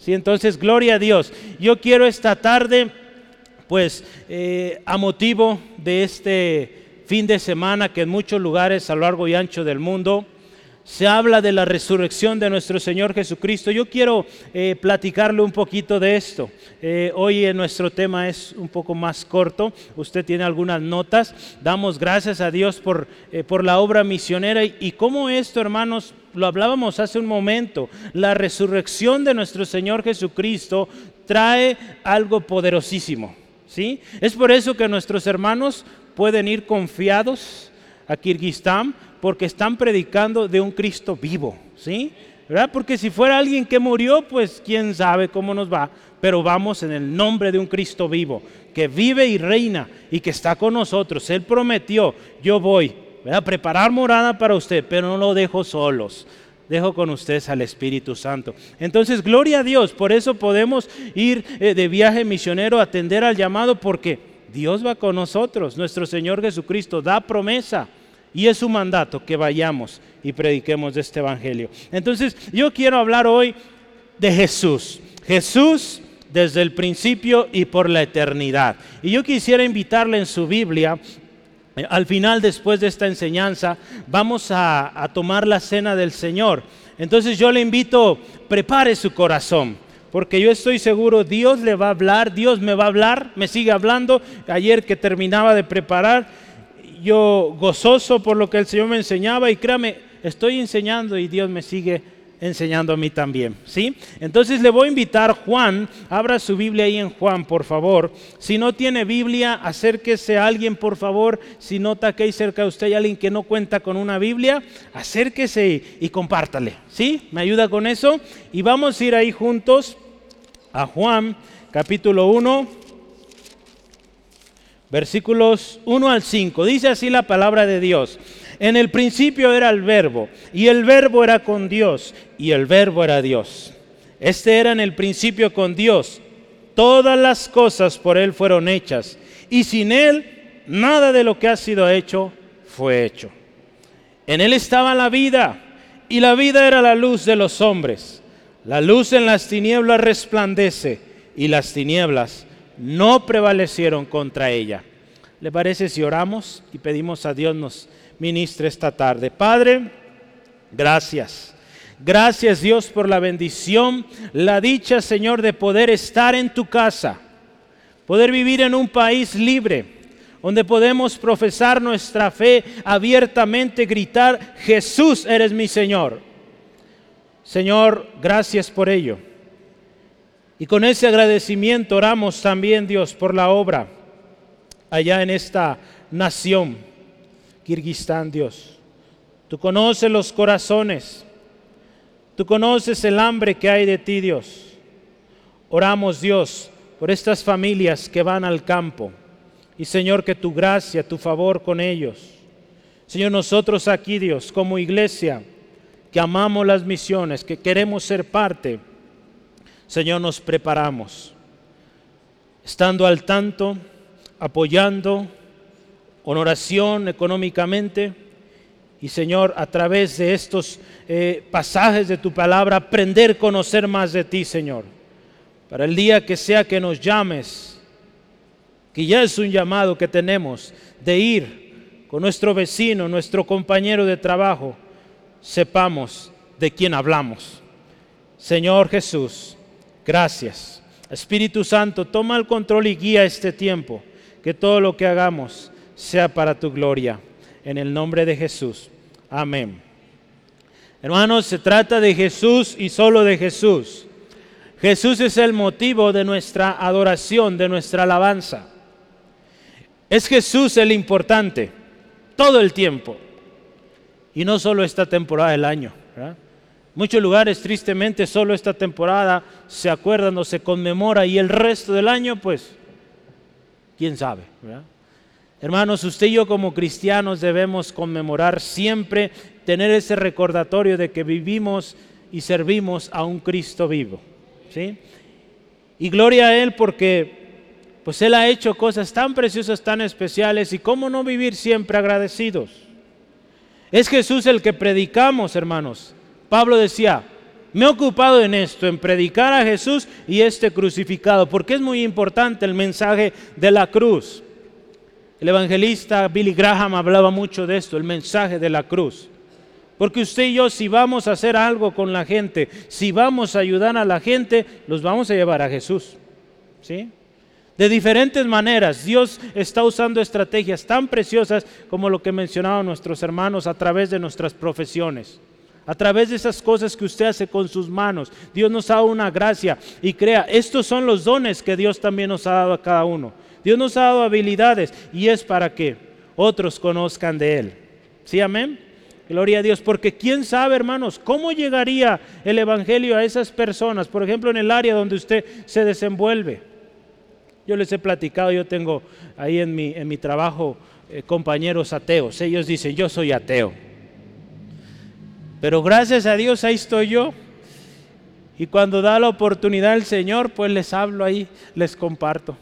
¿sí? Entonces, gloria a Dios. Yo quiero esta tarde, pues, eh, a motivo de este fin de semana que en muchos lugares a lo largo y ancho del mundo, se habla de la resurrección de nuestro Señor Jesucristo. Yo quiero eh, platicarle un poquito de esto. Eh, hoy en nuestro tema es un poco más corto. Usted tiene algunas notas. Damos gracias a Dios por, por la obra misionera y cómo esto, hermanos, lo hablábamos hace un momento. La resurrección de nuestro Señor Jesucristo trae algo poderosísimo. ¿sí? Es por eso que nuestros hermanos pueden ir confiados a Kirguistán porque están predicando de un Cristo vivo, ¿sí? ¿Verdad? Porque si fuera alguien que murió, pues quién sabe cómo nos va, pero vamos en el nombre de un Cristo vivo, que vive y reina y que está con nosotros. Él prometió, yo voy a preparar morada para usted, pero no lo dejo solos. Dejo con ustedes al Espíritu Santo. Entonces, gloria a Dios. Por eso podemos ir eh, de viaje misionero atender al llamado, porque Dios va con nosotros. Nuestro Señor Jesucristo da promesa. Y es su mandato que vayamos y prediquemos este Evangelio. Entonces, yo quiero hablar hoy de Jesús. Jesús desde el principio y por la eternidad. Y yo quisiera invitarle en su Biblia, al final, después de esta enseñanza, vamos a, tomar la cena del Señor. Entonces yo le invito, prepare su corazón porque yo estoy seguro Dios le va a hablar, Dios me va a hablar, me sigue hablando. Ayer que terminaba de preparar, yo gozoso por lo que el Señor me enseñaba y créame, estoy enseñando y Dios me sigue enseñando a mí también, ¿sí? Entonces le voy a invitar Juan, abra su Biblia ahí en Juan, por favor. Si no tiene Biblia, acérquese a alguien, por favor. Si nota que hay cerca de usted hay alguien que no cuenta con una Biblia, acérquese y, y compártale, ¿sí? ¿Me ayuda con eso? Y vamos a ir ahí juntos a Juan, capítulo 1 versículos 1 al 5. Dice así la palabra de Dios. En el principio era el verbo, y el verbo era con Dios, y el verbo era Dios. Este era en el principio con Dios. Todas las cosas por Él fueron hechas, y sin Él nada de lo que ha sido hecho fue hecho. En Él estaba la vida, y la vida era la luz de los hombres. La luz en las tinieblas resplandece, y las tinieblas no prevalecieron contra ella. ¿Le parece si oramos y pedimos a Dios nos ministre esta tarde? Padre, gracias. Gracias Dios por la bendición, la dicha Señor de poder estar en tu casa, poder vivir en un país libre, donde podemos profesar nuestra fe abiertamente, gritar, Jesús eres mi Señor. Señor, gracias por ello. Y con ese agradecimiento oramos también, Dios, por la obra allá en esta nación, Kirguistán, Dios. Tú conoces los corazones, tú conoces el hambre que hay de ti, Dios. Oramos, Dios, por estas familias que van al campo. Y Señor, que tu gracia, tu favor con ellos. Señor, nosotros aquí, Dios, como iglesia, que amamos las misiones, que queremos ser parte, Señor, nos preparamos, estando al tanto, apoyando, en oración económicamente. Y Señor, a través de estos eh, pasajes de tu palabra, aprender a conocer más de ti, Señor. Para el día que sea que nos llames, que ya es un llamado que tenemos de ir con nuestro vecino, nuestro compañero de trabajo, sepamos de quién hablamos. Señor Jesús, Gracias. Espíritu Santo, toma el control y guía este tiempo. Que todo lo que hagamos sea para tu gloria. En el nombre de Jesús. Amén. Hermanos, se trata de Jesús y solo de Jesús. Jesús es el motivo de nuestra adoración, de nuestra alabanza. Es Jesús el importante, todo el tiempo. Y no solo esta temporada del año. ¿verdad? Muchos lugares, tristemente, solo esta temporada se acuerdan o se conmemora y el resto del año, pues, quién sabe. Hermanos, usted y yo como cristianos debemos conmemorar siempre, tener ese recordatorio de que vivimos y servimos a un Cristo vivo. ¿sí? Y gloria a Él porque pues Él ha hecho cosas tan preciosas, tan especiales y cómo no vivir siempre agradecidos. Es Jesús el que predicamos, hermanos. Pablo decía, Me he ocupado en esto, en predicar a Jesús y este crucificado, porque es muy importante el mensaje de la cruz. El evangelista Billy Graham hablaba mucho de esto, el mensaje de la cruz. Porque usted y yo, si vamos a hacer algo con la gente, si vamos a ayudar a la gente, los vamos a llevar a Jesús. ¿Sí? De diferentes maneras, Dios está usando estrategias tan preciosas como lo que mencionaban nuestros hermanos a través de nuestras profesiones. A través de esas cosas que usted hace con sus manos, Dios nos ha dado una gracia y crea, estos son los dones que Dios también nos ha dado a cada uno. Dios nos ha dado habilidades y es para que otros conozcan de Él. ¿Sí, amén? Gloria a Dios, porque quién sabe, hermanos, cómo llegaría el Evangelio a esas personas, por ejemplo, en el área donde usted se desenvuelve. Yo les he platicado, yo tengo ahí en mi, en mi trabajo eh, compañeros ateos, ellos dicen, yo soy ateo. Pero gracias a Dios ahí estoy yo. Y cuando da la oportunidad el Señor, pues les hablo ahí, les comparto.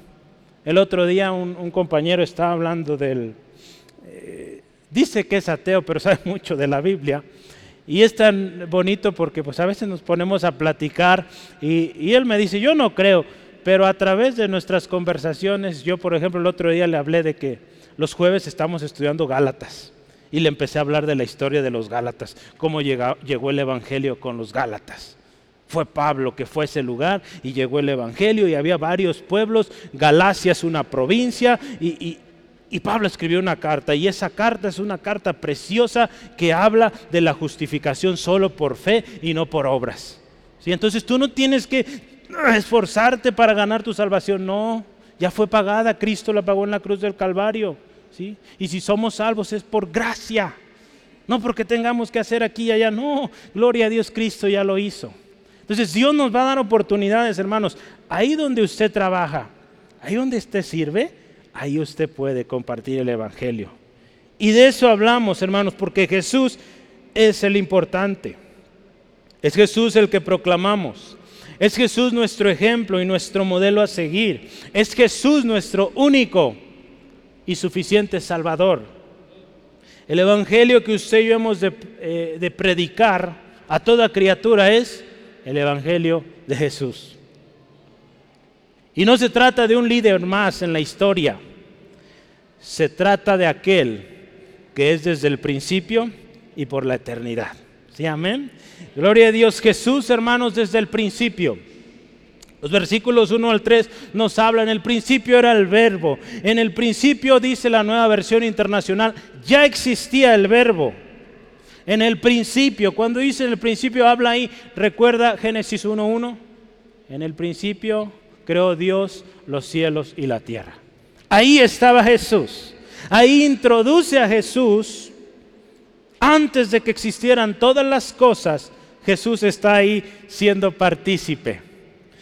El otro día un, compañero estaba hablando del... Eh, dice que es ateo, pero sabe mucho de la Biblia. Y es tan bonito porque pues a veces nos ponemos a platicar y, y él me dice, yo no creo, pero a través de nuestras conversaciones, yo por ejemplo el otro día le hablé de que los jueves estamos estudiando Gálatas y le empecé a hablar de la historia de los Gálatas, cómo llegó el Evangelio con los Gálatas. Fue Pablo que fue a ese lugar y llegó el Evangelio y había varios pueblos. Galacia es una provincia y, Pablo escribió una carta y esa carta es una carta preciosa que habla de la justificación solo por fe y no por obras. ¿Sí? Entonces tú no tienes que esforzarte para ganar tu salvación, no, ya fue pagada, Cristo la pagó en la cruz del Calvario. ¿sí? Y si somos salvos es por gracia, no porque tengamos que hacer aquí y allá, no, gloria a Dios, Cristo ya lo hizo. Entonces Dios nos va a dar oportunidades, hermanos. Ahí donde usted trabaja, ahí donde usted sirve, ahí usted puede compartir el Evangelio. Y de eso hablamos, hermanos, porque Jesús es el importante. Es Jesús el que proclamamos. Es Jesús nuestro ejemplo y nuestro modelo a seguir. Es Jesús nuestro único y suficiente Salvador. El Evangelio que usted y yo hemos de, eh, de predicar a toda criatura es el Evangelio de Jesús. Y no se trata de un líder más en la historia, se trata de aquel que es desde el principio y por la eternidad. ¿Sí, amén? Gloria a Dios Jesús, hermanos, desde el principio. Los versículos 1 al 3 nos hablan, el principio era el verbo, en el principio dice la nueva versión internacional, ya existía el verbo en el principio. Cuando dice en el principio, habla ahí, recuerda Génesis 1.1. En el principio creó Dios los cielos y la tierra. Ahí estaba Jesús. Ahí introduce a Jesús. Antes de que existieran todas las cosas, Jesús está ahí siendo partícipe.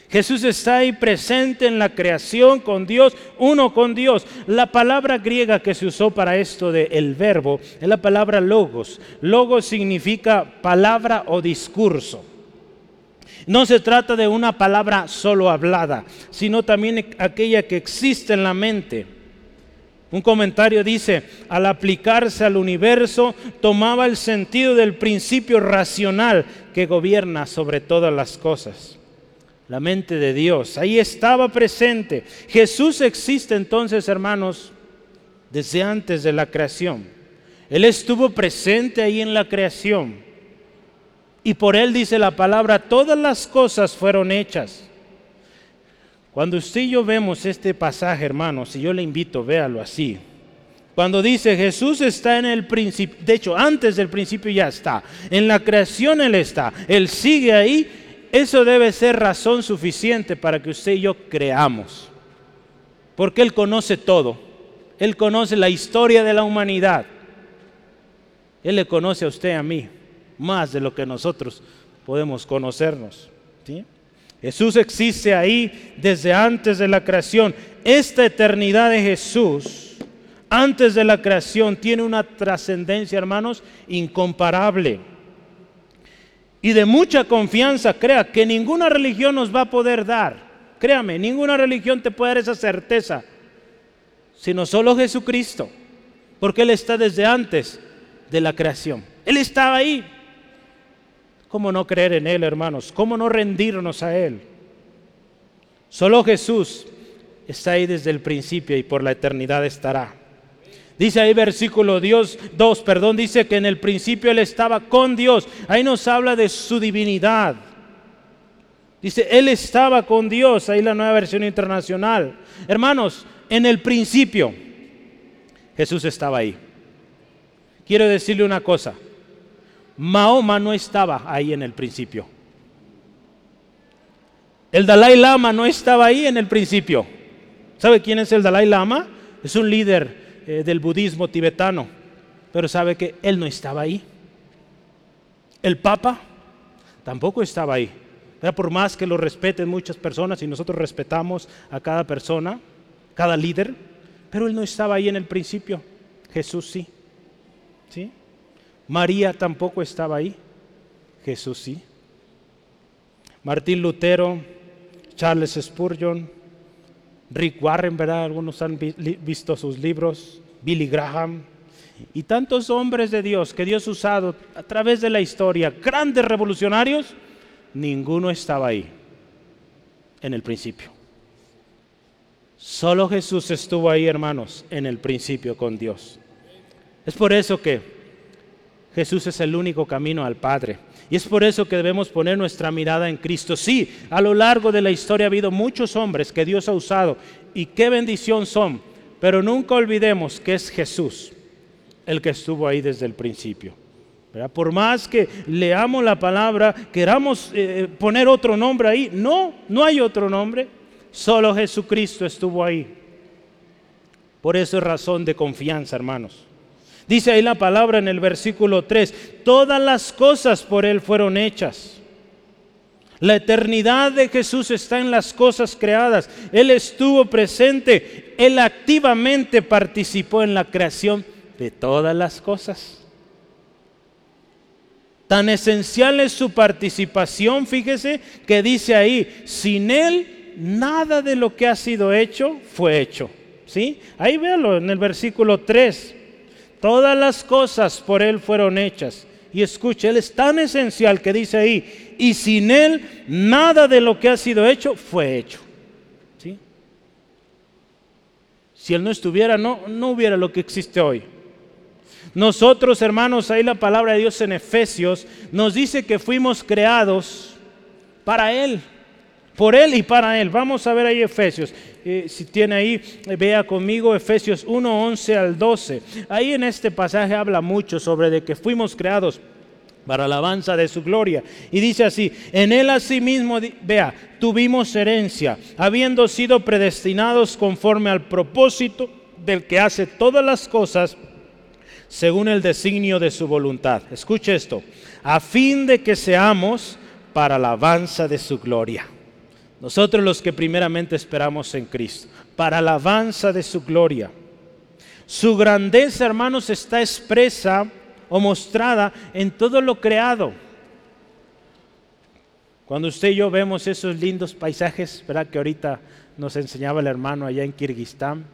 Jesús está ahí presente en la creación con Dios, uno con Dios. La palabra griega que se usó para esto de el verbo es la palabra logos. Logos significa palabra o discurso. No se trata de una palabra solo hablada, sino también aquella que existe en la mente. Un comentario dice, al aplicarse al universo, tomaba el sentido del principio racional que gobierna sobre todas las cosas la mente de Dios. Ahí estaba presente. Jesús existe entonces, hermanos, desde antes de la creación. Él estuvo presente ahí en la creación. Y por él dice la palabra, todas las cosas fueron hechas. Cuando usted y yo vemos este pasaje, hermanos, y yo le invito, véalo así. Cuando dice Jesús está en el principio, de hecho antes del principio ya está, en la creación Él está, Él sigue ahí eso debe ser razón suficiente para que usted y yo creamos. Porque Él conoce todo. Él conoce la historia de la humanidad. Él le conoce a usted y a mí más de lo que nosotros podemos conocernos. Jesús existe ahí desde antes de la creación. Esta eternidad de Jesús, antes de la creación, tiene una trascendencia, hermanos, incomparable y de mucha confianza, crea que ninguna religión nos va a poder dar. Créame, ninguna religión te puede dar esa certeza, sino solo Jesucristo, porque Él está desde antes de la creación. Él estaba ahí. ¿Cómo no creer en Él, hermanos? ¿Cómo no rendirnos a Él? Solo Jesús está ahí desde el principio y por la eternidad estará. Dice ahí versículo Dios 2, perdón, dice que en el principio Él estaba con Dios. Ahí nos habla de su divinidad. Dice, Él estaba con Dios, ahí la nueva versión internacional. Hermanos, en el principio Jesús estaba ahí. Quiero decirle una cosa, Mahoma no estaba ahí en el principio. El Dalai Lama no estaba ahí en el principio. ¿Sabe quién es el Dalai Lama? Es un líder eh, del budismo tibetano, pero sabe que él no estaba ahí. El Papa tampoco estaba ahí. Por más que lo respeten muchas personas y nosotros respetamos a cada persona, cada líder, pero él no estaba ahí en el principio. Jesús sí. ¿Sí? María tampoco estaba ahí. Jesús sí. Martín Lutero, Charles Spurgeon, Rick Warren, ¿verdad? Algunos han visto sus libros, Billy Graham y tantos hombres de Dios que Dios ha usado a través de la historia, grandes revolucionarios, ninguno estaba ahí en el principio. Solo Jesús estuvo ahí, hermanos, en el principio con Dios. Es por eso que Jesús es el único camino al Padre. Y es por eso que debemos poner nuestra mirada en Cristo. Sí, a lo largo de la historia ha habido muchos hombres que Dios ha usado y qué bendición son, pero nunca olvidemos que es Jesús el que estuvo ahí desde el principio. Por más que leamos la palabra, queramos eh, poner otro nombre ahí, no, no hay otro nombre, solo Jesucristo estuvo ahí. Por eso es razón de confianza, hermanos. Dice ahí la palabra en el versículo 3, todas las cosas por Él fueron hechas. La eternidad de Jesús está en las cosas creadas. Él estuvo presente, Él activamente participó en la creación de todas las cosas. Tan esencial es su participación, fíjese que dice ahí, sin Él nada de lo que ha sido hecho fue hecho. ¿Sí? Ahí véalo en el versículo 3. Todas las cosas por Él fueron hechas. Y escuche, Él es tan esencial que dice ahí, y sin Él nada de lo que ha sido hecho fue hecho. ¿Sí? Si Él no estuviera, no, no hubiera lo que existe hoy. Nosotros, hermanos, ahí la palabra de Dios en Efesios nos dice que fuimos creados para Él, por Él y para Él. Vamos a ver ahí Efesios. Si tiene ahí, vea conmigo Efesios 1, 11 al 12. Ahí en este pasaje habla mucho sobre de que fuimos creados para alabanza de su gloria. Y dice así, en él asimismo, vea, tuvimos herencia, habiendo sido predestinados conforme al propósito del que hace todas las cosas según el designio de su voluntad. Escuche esto, a fin de que seamos para alabanza de su gloria. Nosotros los que primeramente esperamos en Cristo, para alabanza de su gloria. Su grandeza, hermanos, está expresa o mostrada en todo lo creado. Cuando usted y yo vemos esos lindos paisajes, ¿verdad? Que ahorita nos enseñaba el hermano allá en Kirguistán.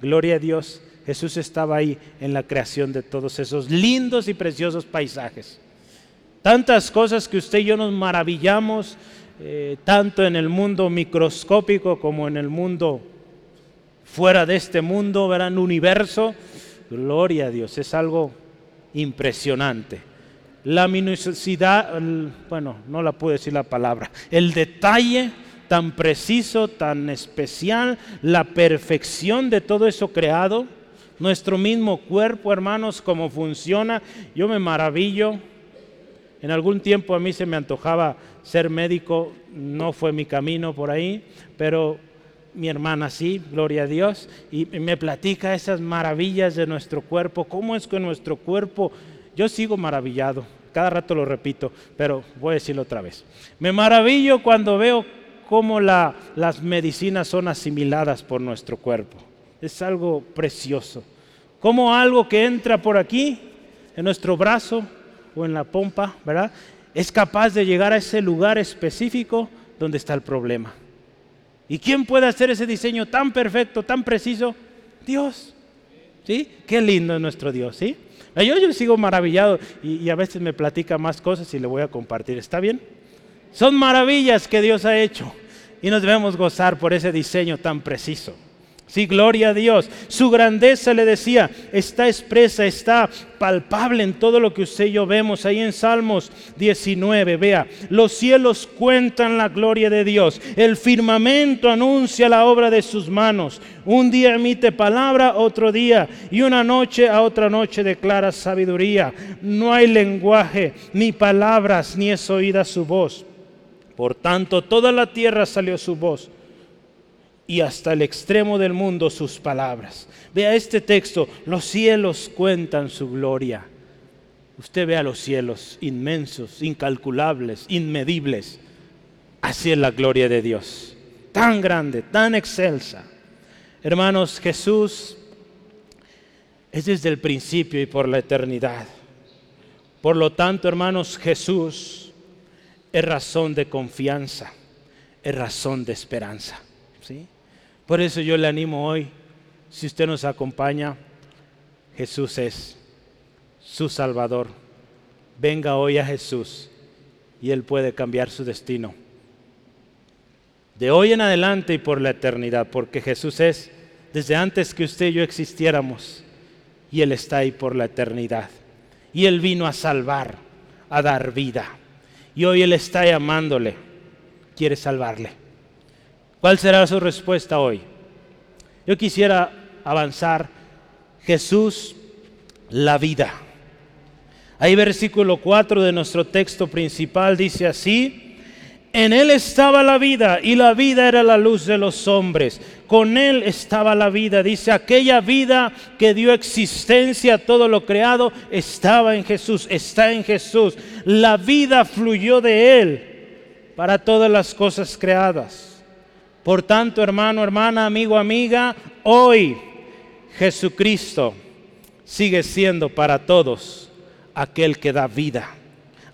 Gloria a Dios, Jesús estaba ahí en la creación de todos esos lindos y preciosos paisajes. Tantas cosas que usted y yo nos maravillamos eh, tanto en el mundo microscópico como en el mundo fuera de este mundo, verán, universo. Gloria a Dios, es algo impresionante. La minuciosidad, bueno, no la puedo decir la palabra, el detalle tan preciso, tan especial, la perfección de todo eso creado, nuestro mismo cuerpo, hermanos, cómo funciona, yo me maravillo en algún tiempo a mí se me antojaba ser médico, no fue mi camino por ahí, pero mi hermana sí, gloria a Dios, y me platica esas maravillas de nuestro cuerpo, cómo es que nuestro cuerpo, yo sigo maravillado, cada rato lo repito, pero voy a decirlo otra vez. Me maravillo cuando veo cómo las medicinas son asimiladas por nuestro cuerpo. Es algo precioso. Como algo que entra por aquí, en nuestro brazo, o en la pompa, ¿verdad? Es capaz de llegar a ese lugar específico donde está el problema. ¿Y quién puede hacer ese diseño tan perfecto, tan preciso? Dios. ¿Sí? Qué lindo es nuestro Dios, ¿sí? Yo, yo sigo maravillado y, y a veces me platica más cosas y le voy a compartir. ¿Está bien? Son maravillas que Dios ha hecho y nos debemos gozar por ese diseño tan preciso. Sí, gloria a Dios. Su grandeza, le decía, está expresa, está palpable en todo lo que usted y yo vemos ahí en Salmos 19. Vea, los cielos cuentan la gloria de Dios. El firmamento anuncia la obra de sus manos. Un día emite palabra, otro día, y una noche a otra noche declara sabiduría. No hay lenguaje, ni palabras, ni es oída su voz. Por tanto, toda la tierra salió su voz y hasta el extremo del mundo sus palabras. Vea este texto, los cielos cuentan su gloria. Usted vea los cielos inmensos, incalculables, inmedibles. Así es la gloria de Dios, tan grande, tan excelsa. Hermanos, Jesús es desde el principio y por la eternidad. Por lo tanto, hermanos, Jesús es razón de confianza, es razón de esperanza. Por eso yo le animo hoy, si usted nos acompaña, Jesús es su Salvador. Venga hoy a Jesús y Él puede cambiar su destino. De hoy en adelante y por la eternidad, porque Jesús es desde antes que usted y yo existiéramos y Él está ahí por la eternidad. Y Él vino a salvar, a dar vida. Y hoy Él está llamándole, quiere salvarle. ¿Cuál será su respuesta hoy? Yo quisiera avanzar. Jesús, la vida. Ahí versículo 4 de nuestro texto principal dice así, en Él estaba la vida y la vida era la luz de los hombres. Con Él estaba la vida. Dice, aquella vida que dio existencia a todo lo creado estaba en Jesús, está en Jesús. La vida fluyó de Él para todas las cosas creadas. Por tanto, hermano, hermana, amigo, amiga, hoy Jesucristo sigue siendo para todos aquel que da vida,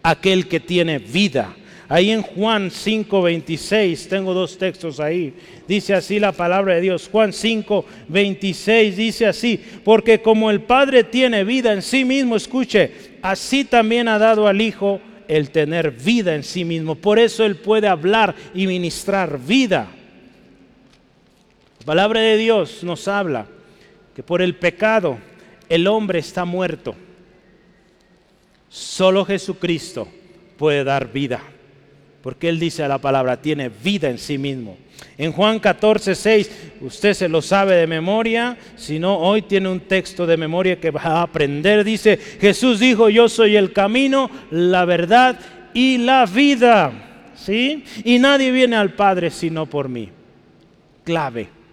aquel que tiene vida. Ahí en Juan 5:26, tengo dos textos ahí, dice así la palabra de Dios. Juan 5:26 dice así, porque como el Padre tiene vida en sí mismo, escuche, así también ha dado al Hijo el tener vida en sí mismo. Por eso Él puede hablar y ministrar vida. La palabra de Dios nos habla que por el pecado el hombre está muerto. Solo Jesucristo puede dar vida. Porque Él dice a la palabra, tiene vida en sí mismo. En Juan 14, 6, usted se lo sabe de memoria, si no, hoy tiene un texto de memoria que va a aprender. Dice, Jesús dijo, yo soy el camino, la verdad y la vida. ¿Sí? Y nadie viene al Padre sino por mí. Clave.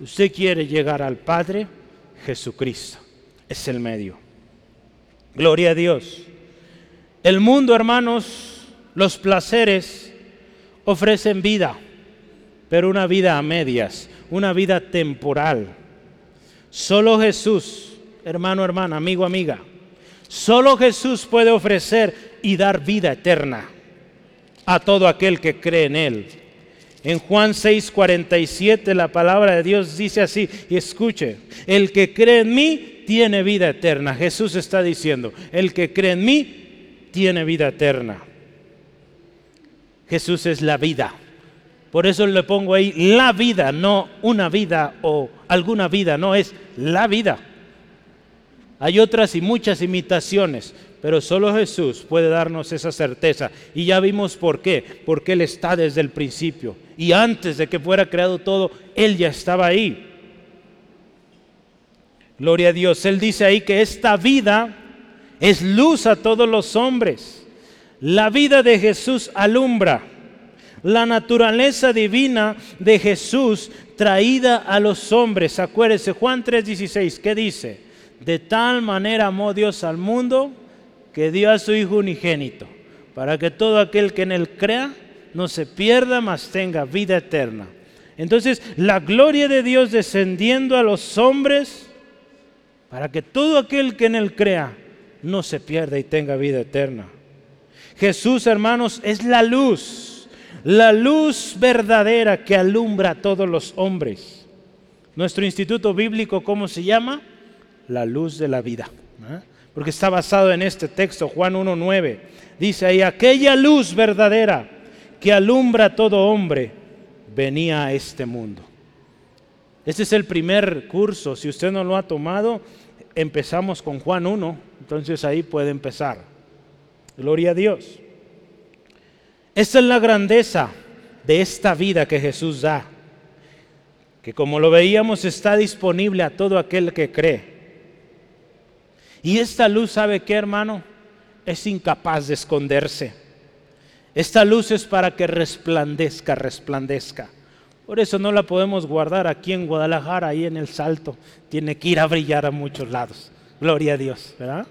Usted quiere llegar al Padre, Jesucristo es el medio. Gloria a Dios. El mundo, hermanos, los placeres ofrecen vida, pero una vida a medias, una vida temporal. Solo Jesús, hermano, hermana, amigo, amiga, solo Jesús puede ofrecer y dar vida eterna a todo aquel que cree en Él. En Juan 6:47 la palabra de Dios dice así, y escuche, el que cree en mí tiene vida eterna. Jesús está diciendo, el que cree en mí tiene vida eterna. Jesús es la vida. Por eso le pongo ahí la vida, no una vida o alguna vida, no es la vida. Hay otras y muchas imitaciones, pero solo Jesús puede darnos esa certeza. Y ya vimos por qué. Porque Él está desde el principio. Y antes de que fuera creado todo, Él ya estaba ahí. Gloria a Dios. Él dice ahí que esta vida es luz a todos los hombres. La vida de Jesús alumbra. La naturaleza divina de Jesús traída a los hombres. Acuérdese, Juan 3:16, ¿qué dice? De tal manera amó Dios al mundo que dio a su Hijo unigénito, para que todo aquel que en él crea no se pierda, mas tenga vida eterna. Entonces, la gloria de Dios descendiendo a los hombres, para que todo aquel que en él crea no se pierda y tenga vida eterna. Jesús, hermanos, es la luz, la luz verdadera que alumbra a todos los hombres. Nuestro instituto bíblico, ¿cómo se llama? La luz de la vida. ¿eh? Porque está basado en este texto, Juan 1.9. Dice ahí, aquella luz verdadera que alumbra a todo hombre venía a este mundo. Este es el primer curso. Si usted no lo ha tomado, empezamos con Juan 1. Entonces ahí puede empezar. Gloria a Dios. Esta es la grandeza de esta vida que Jesús da. Que como lo veíamos está disponible a todo aquel que cree. Y esta luz, ¿sabe qué hermano? Es incapaz de esconderse. Esta luz es para que resplandezca, resplandezca. Por eso no la podemos guardar aquí en Guadalajara, ahí en el Salto. Tiene que ir a brillar a muchos lados. Gloria a Dios, ¿verdad?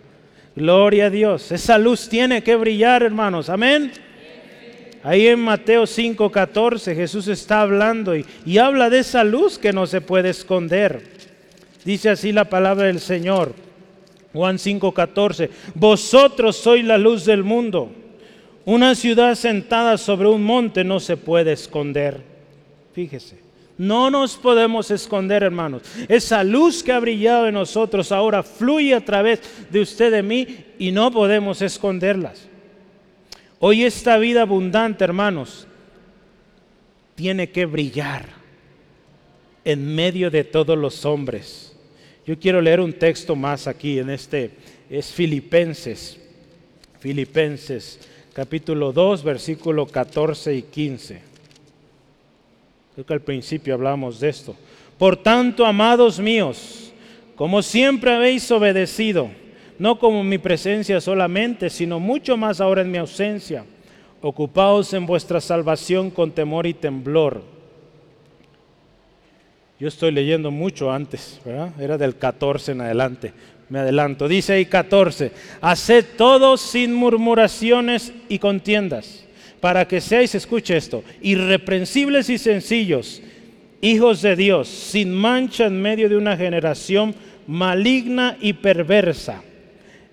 Gloria a Dios. Esa luz tiene que brillar, hermanos. Amén. Ahí en Mateo 5:14 Jesús está hablando y, y habla de esa luz que no se puede esconder. Dice así la palabra del Señor. Juan 5:14. Vosotros sois la luz del mundo. Una ciudad sentada sobre un monte no se puede esconder. Fíjese. No nos podemos esconder, hermanos. Esa luz que ha brillado en nosotros ahora fluye a través de usted de mí y no podemos esconderlas. Hoy esta vida abundante, hermanos, tiene que brillar en medio de todos los hombres. Yo quiero leer un texto más aquí en este, es Filipenses, Filipenses capítulo 2, versículo 14 y 15. Creo que al principio hablamos de esto. Por tanto, amados míos, como siempre habéis obedecido, no como mi presencia solamente, sino mucho más ahora en mi ausencia, ocupaos en vuestra salvación con temor y temblor. Yo estoy leyendo mucho antes. Era del 14 en adelante. Me adelanto. Dice ahí 14, haced todo sin murmuraciones y contiendas para que seáis, escuche esto, irreprensibles y sencillos, hijos de Dios, sin mancha en medio de una generación maligna y perversa,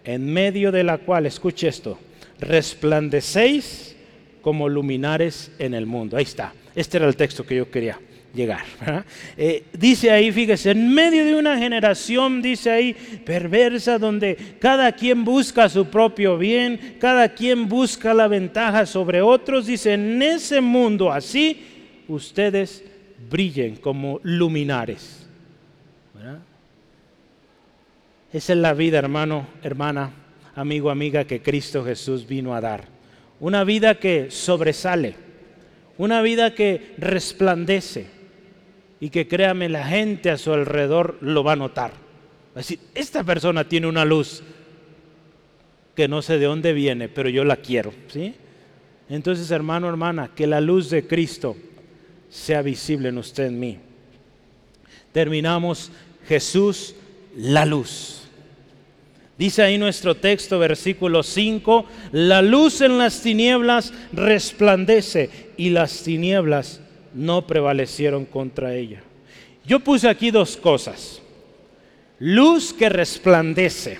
en medio de la cual, escuche esto, resplandecéis como luminares en el mundo. Ahí está, este era el texto que yo quería llegar. Eh, dice ahí, fíjese, en medio de una generación, dice ahí, perversa, donde cada quien busca su propio bien, cada quien busca la ventaja sobre otros, dice, en ese mundo así, ustedes brillen como luminares. Esa es la vida, hermano, hermana, amigo, amiga, que Cristo Jesús vino a dar. Una vida que sobresale, una vida que resplandece y que créame, la gente a su alrededor lo va a notar. Va a decir, esta persona tiene una luz que no sé de dónde viene, pero yo la quiero. ¿sí? Entonces, hermano, hermana, que la luz de Cristo sea visible en usted, en mí. Terminamos, Jesús, la luz. Dice ahí nuestro texto, versículo 5, la luz en las tinieblas resplandece y las tinieblas no prevalecieron contra ella. Yo puse aquí dos cosas. Luz que resplandece.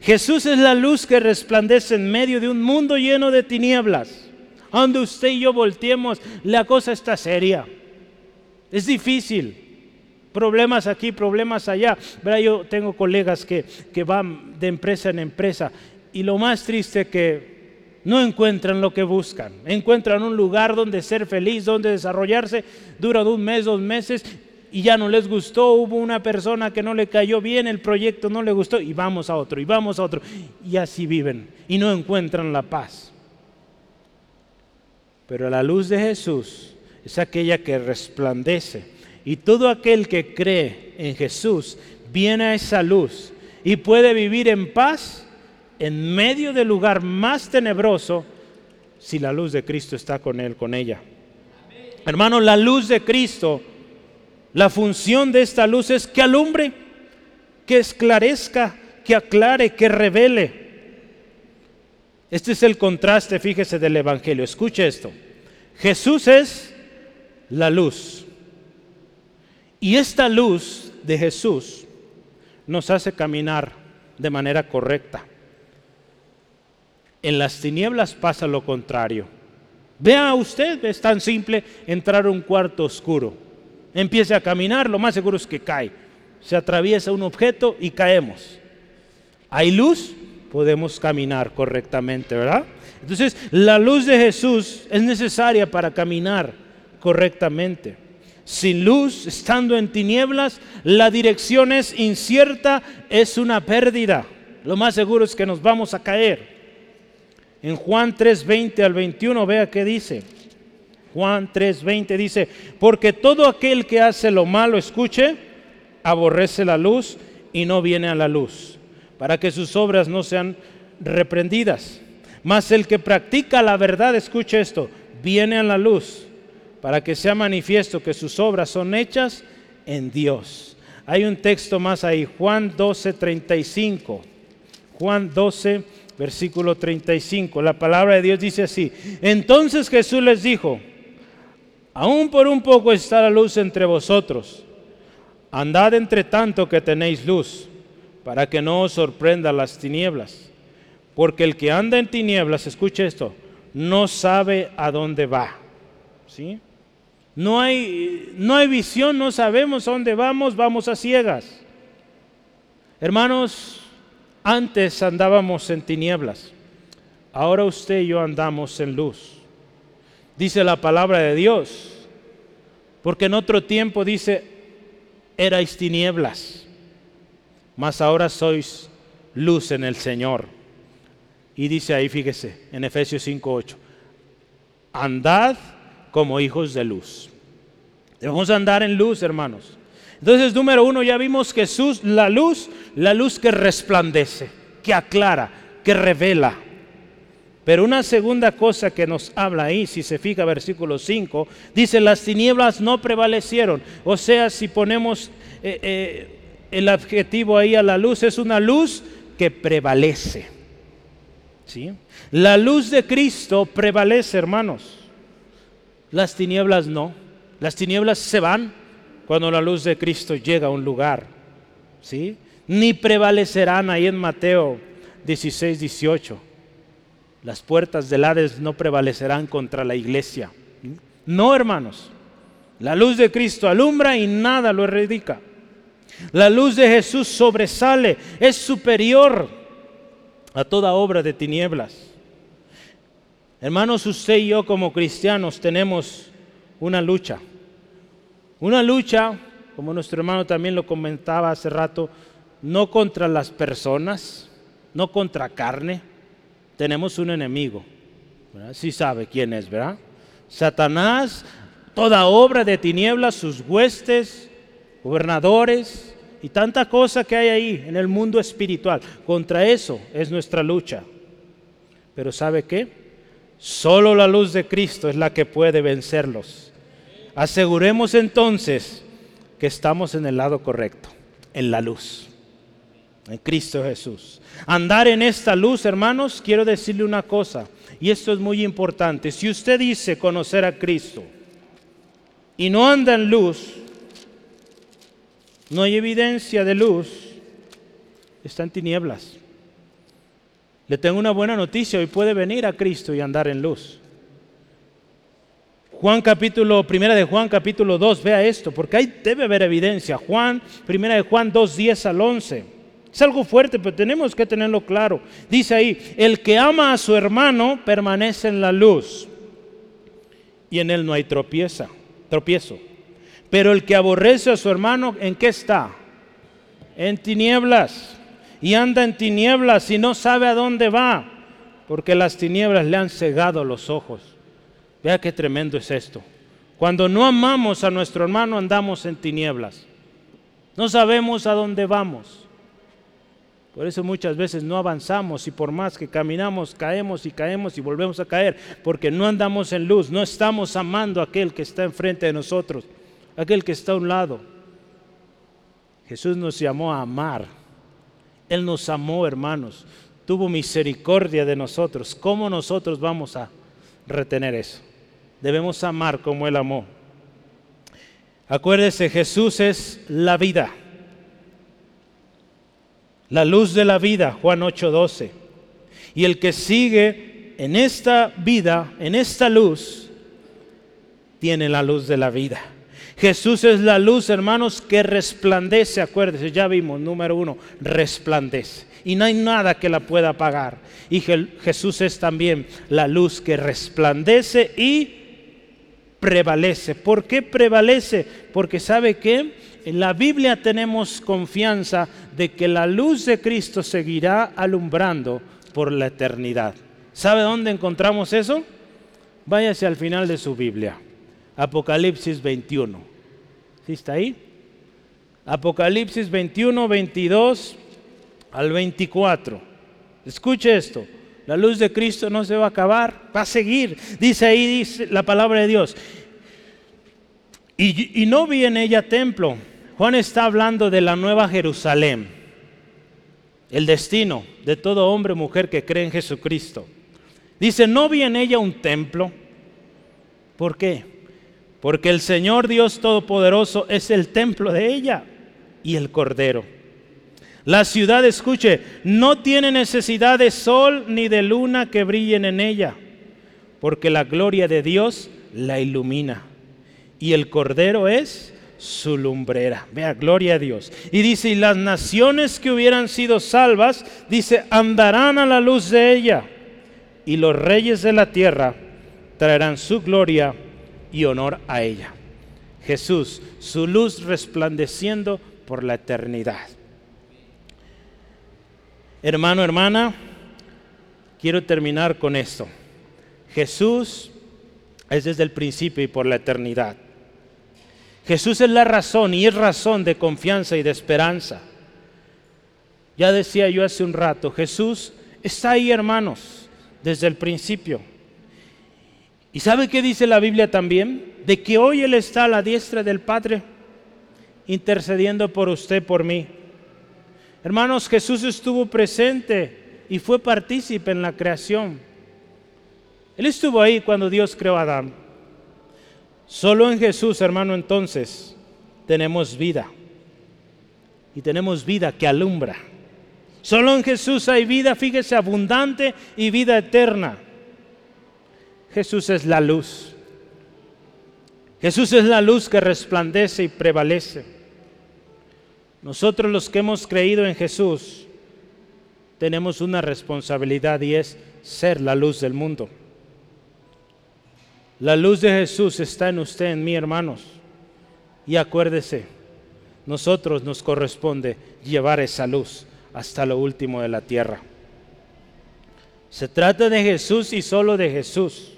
Jesús es la luz que resplandece en medio de un mundo lleno de tinieblas. Donde usted y yo volteemos, la cosa está seria. Es difícil. Problemas aquí, problemas allá. Yo tengo colegas que, que van de empresa en empresa y lo más triste que no encuentran lo que buscan. Encuentran un lugar donde ser feliz, donde desarrollarse. Dura un mes, dos meses y ya no les gustó. Hubo una persona que no le cayó bien, el proyecto no le gustó y vamos a otro y vamos a otro. Y así viven y no encuentran la paz. Pero la luz de Jesús es aquella que resplandece. Y todo aquel que cree en Jesús viene a esa luz y puede vivir en paz en medio del lugar más tenebroso si la luz de Cristo está con él, con ella. Hermano, la luz de Cristo, la función de esta luz es que alumbre, que esclarezca, que aclare, que revele. Este es el contraste, fíjese, del Evangelio. Escuche esto. Jesús es la luz. Y esta luz de Jesús nos hace caminar de manera correcta. En las tinieblas pasa lo contrario. Vea usted, es tan simple entrar a un cuarto oscuro. Empiece a caminar, lo más seguro es que cae. Se atraviesa un objeto y caemos. Hay luz, podemos caminar correctamente, ¿verdad? Entonces, la luz de Jesús es necesaria para caminar correctamente. Sin luz, estando en tinieblas, la dirección es incierta, es una pérdida. Lo más seguro es que nos vamos a caer. En Juan 3:20 al 21, vea qué dice. Juan 3:20 dice, porque todo aquel que hace lo malo, escuche, aborrece la luz y no viene a la luz, para que sus obras no sean reprendidas. Mas el que practica la verdad, escuche esto, viene a la luz, para que sea manifiesto que sus obras son hechas en Dios. Hay un texto más ahí, Juan 12, 35. Juan 12, versículo 35. La palabra de Dios dice así. Entonces Jesús les dijo, aún por un poco está la luz entre vosotros. Andad entre tanto que tenéis luz, para que no os sorprenda las tinieblas. Porque el que anda en tinieblas, escuche esto, no sabe a dónde va. ¿Sí? No hay, no hay visión, no sabemos a dónde vamos, vamos a ciegas. Hermanos, antes andábamos en tinieblas, ahora usted y yo andamos en luz. Dice la palabra de Dios, porque en otro tiempo dice, erais tinieblas, mas ahora sois luz en el Señor. Y dice ahí, fíjese, en Efesios 5:8, andad como hijos de luz. Debemos andar en luz, hermanos. Entonces, número uno, ya vimos Jesús, la luz, la luz que resplandece, que aclara, que revela. Pero una segunda cosa que nos habla ahí, si se fija versículo 5, dice, las tinieblas no prevalecieron. O sea, si ponemos eh, eh, el adjetivo ahí a la luz, es una luz que prevalece. ¿Sí? La luz de Cristo prevalece, hermanos. Las tinieblas no. Las tinieblas se van, cuando la luz de Cristo llega a un lugar. ¿sí? Ni prevalecerán ahí en Mateo 16, 18. Las puertas del Hades no prevalecerán contra la iglesia. No, hermanos. La luz de Cristo alumbra y nada lo erradica. La luz de Jesús sobresale, es superior a toda obra de tinieblas. Hermanos, usted y yo como cristianos tenemos una lucha. Una lucha, como nuestro hermano también lo comentaba hace rato, no contra las personas, no contra carne. Tenemos un enemigo. Si sabe quién es, ¿verdad? Satanás, toda obra de tinieblas, sus huestes, gobernadores y tanta cosa que hay ahí en el mundo espiritual. Contra eso es nuestra lucha. Pero ¿sabe qué? Solo la luz de Cristo es la que puede vencerlos. Aseguremos entonces que estamos en el lado correcto, en la luz, en Cristo Jesús. Andar en esta luz, hermanos, quiero decirle una cosa, y esto es muy importante. Si usted dice conocer a Cristo y no anda en luz, no hay evidencia de luz, está en tinieblas. Le tengo una buena noticia, hoy puede venir a Cristo y andar en luz. Juan capítulo, primera de Juan capítulo 2, vea esto, porque ahí debe haber evidencia. Juan, primera de Juan 2, 10 al 11. Es algo fuerte, pero tenemos que tenerlo claro. Dice ahí, el que ama a su hermano permanece en la luz y en él no hay tropieza, tropiezo. Pero el que aborrece a su hermano, ¿en qué está? En tinieblas. Y anda en tinieblas y no sabe a dónde va, porque las tinieblas le han cegado los ojos. Vea qué tremendo es esto. Cuando no amamos a nuestro hermano andamos en tinieblas. No sabemos a dónde vamos. Por eso muchas veces no avanzamos y por más que caminamos caemos y caemos y volvemos a caer, porque no andamos en luz, no estamos amando a aquel que está enfrente de nosotros, aquel que está a un lado. Jesús nos llamó a amar. Él nos amó, hermanos. Tuvo misericordia de nosotros. ¿Cómo nosotros vamos a retener eso? Debemos amar como Él amó. Acuérdese, Jesús es la vida, la luz de la vida, Juan 8:12. Y el que sigue en esta vida, en esta luz, tiene la luz de la vida. Jesús es la luz, hermanos, que resplandece. Acuérdense, ya vimos, número uno, resplandece. Y no hay nada que la pueda apagar. Y Jesús es también la luz que resplandece y prevalece. ¿Por qué prevalece? Porque sabe que en la Biblia tenemos confianza de que la luz de Cristo seguirá alumbrando por la eternidad. ¿Sabe dónde encontramos eso? Váyase al final de su Biblia. Apocalipsis 21. ¿Sí está ahí? Apocalipsis 21, 22 al 24. Escuche esto. La luz de Cristo no se va a acabar, va a seguir. Dice ahí la palabra de Dios. Y, y no vi en ella templo. Juan está hablando de la nueva Jerusalén, el destino de todo hombre o mujer que cree en Jesucristo. Dice, no vi en ella un templo. ¿Por qué? Porque el Señor Dios Todopoderoso es el templo de ella y el Cordero. La ciudad, escuche, no tiene necesidad de sol ni de luna que brillen en ella, porque la gloria de Dios la ilumina. Y el Cordero es su lumbrera. Vea, gloria a Dios. Y dice, y las naciones que hubieran sido salvas, dice, andarán a la luz de ella. Y los reyes de la tierra traerán su gloria y honor a ella. Jesús, su luz resplandeciendo por la eternidad. Hermano, hermana, quiero terminar con esto. Jesús es desde el principio y por la eternidad. Jesús es la razón y es razón de confianza y de esperanza. Ya decía yo hace un rato, Jesús está ahí, hermanos, desde el principio. ¿Y sabe qué dice la Biblia también? De que hoy Él está a la diestra del Padre, intercediendo por usted, por mí. Hermanos, Jesús estuvo presente y fue partícipe en la creación. Él estuvo ahí cuando Dios creó a Adán. Solo en Jesús, hermano, entonces tenemos vida. Y tenemos vida que alumbra. Solo en Jesús hay vida, fíjese, abundante y vida eterna. Jesús es la luz. Jesús es la luz que resplandece y prevalece. Nosotros los que hemos creído en Jesús tenemos una responsabilidad y es ser la luz del mundo. La luz de Jesús está en usted, en mí, hermanos. Y acuérdese, nosotros nos corresponde llevar esa luz hasta lo último de la tierra. Se trata de Jesús y solo de Jesús.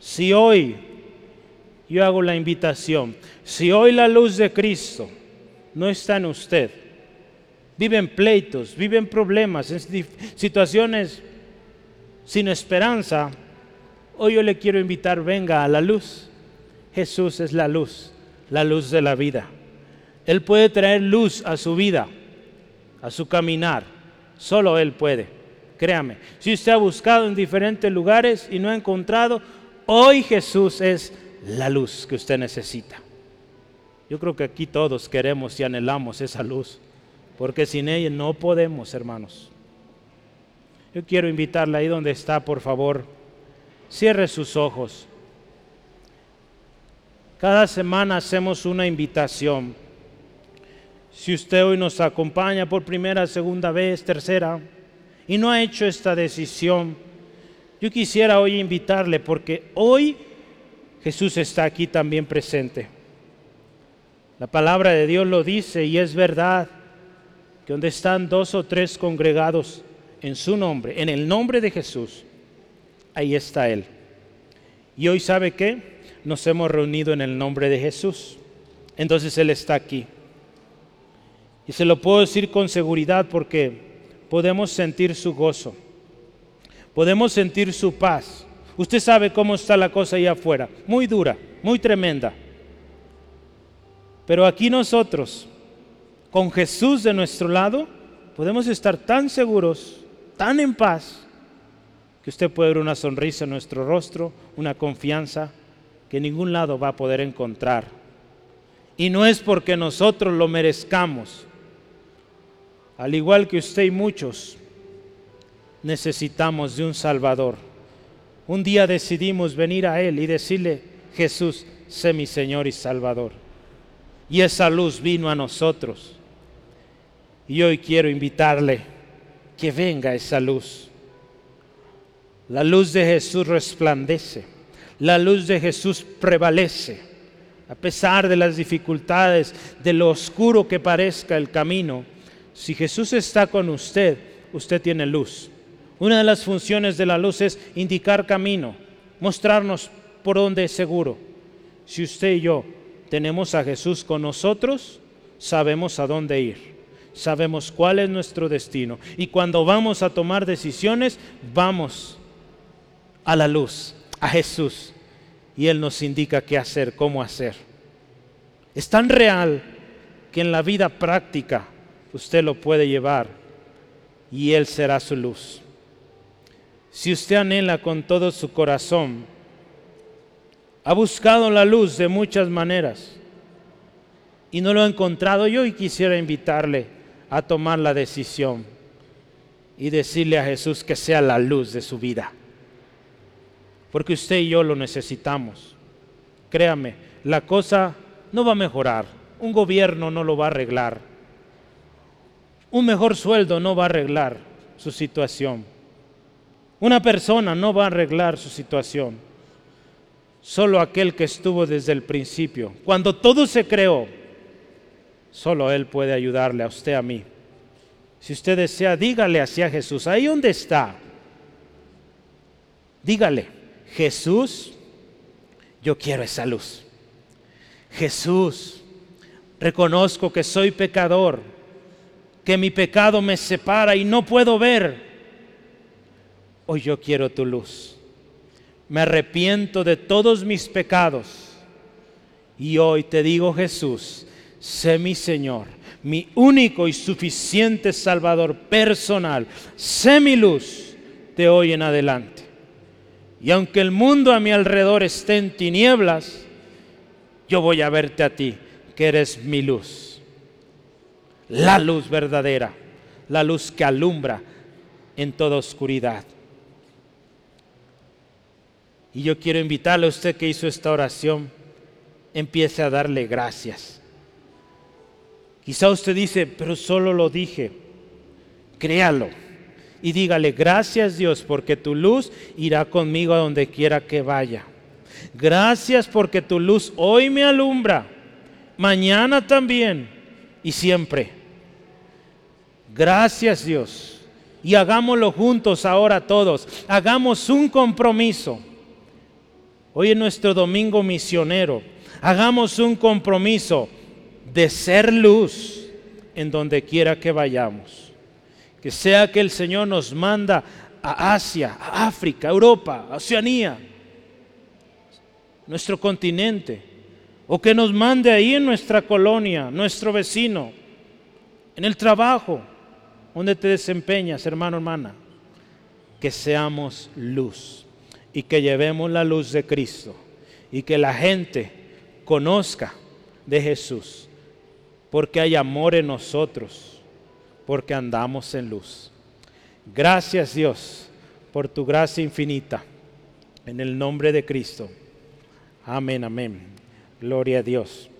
Si hoy yo hago la invitación, si hoy la luz de Cristo no está en usted. Viven pleitos, viven problemas, en situaciones sin esperanza. Hoy yo le quiero invitar, venga a la luz. Jesús es la luz, la luz de la vida. Él puede traer luz a su vida, a su caminar. Solo Él puede. Créame, si usted ha buscado en diferentes lugares y no ha encontrado, hoy Jesús es la luz que usted necesita. Yo creo que aquí todos queremos y anhelamos esa luz, porque sin ella no podemos, hermanos. Yo quiero invitarle ahí donde está, por favor, cierre sus ojos. Cada semana hacemos una invitación. Si usted hoy nos acompaña por primera, segunda vez, tercera, y no ha hecho esta decisión, yo quisiera hoy invitarle porque hoy Jesús está aquí también presente. La palabra de Dios lo dice y es verdad que donde están dos o tres congregados en su nombre, en el nombre de Jesús, ahí está Él. Y hoy sabe que nos hemos reunido en el nombre de Jesús. Entonces Él está aquí. Y se lo puedo decir con seguridad porque podemos sentir su gozo. Podemos sentir su paz. Usted sabe cómo está la cosa allá afuera. Muy dura, muy tremenda. Pero aquí nosotros, con Jesús de nuestro lado, podemos estar tan seguros, tan en paz, que usted puede ver una sonrisa en nuestro rostro, una confianza que ningún lado va a poder encontrar. Y no es porque nosotros lo merezcamos. Al igual que usted y muchos, necesitamos de un Salvador. Un día decidimos venir a Él y decirle, Jesús, sé mi Señor y Salvador. Y esa luz vino a nosotros. Y hoy quiero invitarle que venga esa luz. La luz de Jesús resplandece, la luz de Jesús prevalece. A pesar de las dificultades, de lo oscuro que parezca el camino, si Jesús está con usted, usted tiene luz. Una de las funciones de la luz es indicar camino, mostrarnos por dónde es seguro. Si usted y yo tenemos a Jesús con nosotros, sabemos a dónde ir, sabemos cuál es nuestro destino. Y cuando vamos a tomar decisiones, vamos a la luz, a Jesús. Y Él nos indica qué hacer, cómo hacer. Es tan real que en la vida práctica usted lo puede llevar y Él será su luz. Si usted anhela con todo su corazón, ha buscado la luz de muchas maneras y no lo ha encontrado, yo y quisiera invitarle a tomar la decisión y decirle a Jesús que sea la luz de su vida. Porque usted y yo lo necesitamos. Créame, la cosa no va a mejorar. Un gobierno no lo va a arreglar. Un mejor sueldo no va a arreglar su situación. Una persona no va a arreglar su situación. Solo aquel que estuvo desde el principio. Cuando todo se creó, solo Él puede ayudarle a usted, a mí. Si usted desea, dígale hacia Jesús, ahí donde está. Dígale, Jesús, yo quiero esa luz. Jesús, reconozco que soy pecador, que mi pecado me separa y no puedo ver. Hoy yo quiero tu luz me arrepiento de todos mis pecados. Y hoy te digo, Jesús, sé mi Señor, mi único y suficiente Salvador personal. Sé mi luz de hoy en adelante. Y aunque el mundo a mi alrededor esté en tinieblas, yo voy a verte a ti, que eres mi luz. La luz verdadera, la luz que alumbra en toda oscuridad. Y yo quiero invitarle a usted que hizo esta oración, empiece a darle gracias. Quizá usted dice, pero solo lo dije. Créalo y dígale, gracias Dios porque tu luz irá conmigo a donde quiera que vaya. Gracias porque tu luz hoy me alumbra, mañana también y siempre. Gracias Dios. Y hagámoslo juntos ahora todos. Hagamos un compromiso Hoy es nuestro domingo misionero. Hagamos un compromiso de ser luz en donde quiera que vayamos. Que sea que el Señor nos manda a Asia, a África, a Europa, a Oceanía, nuestro continente, o que nos mande ahí en nuestra colonia, nuestro vecino, en el trabajo donde te desempeñas, hermano, hermana, que seamos luz y que llevemos la luz de Cristo y que la gente conozca de Jesús, porque hay amor en nosotros, porque andamos en luz. Gracias Dios por tu gracia infinita, en el nombre de Cristo. Amén, amén. Gloria a Dios.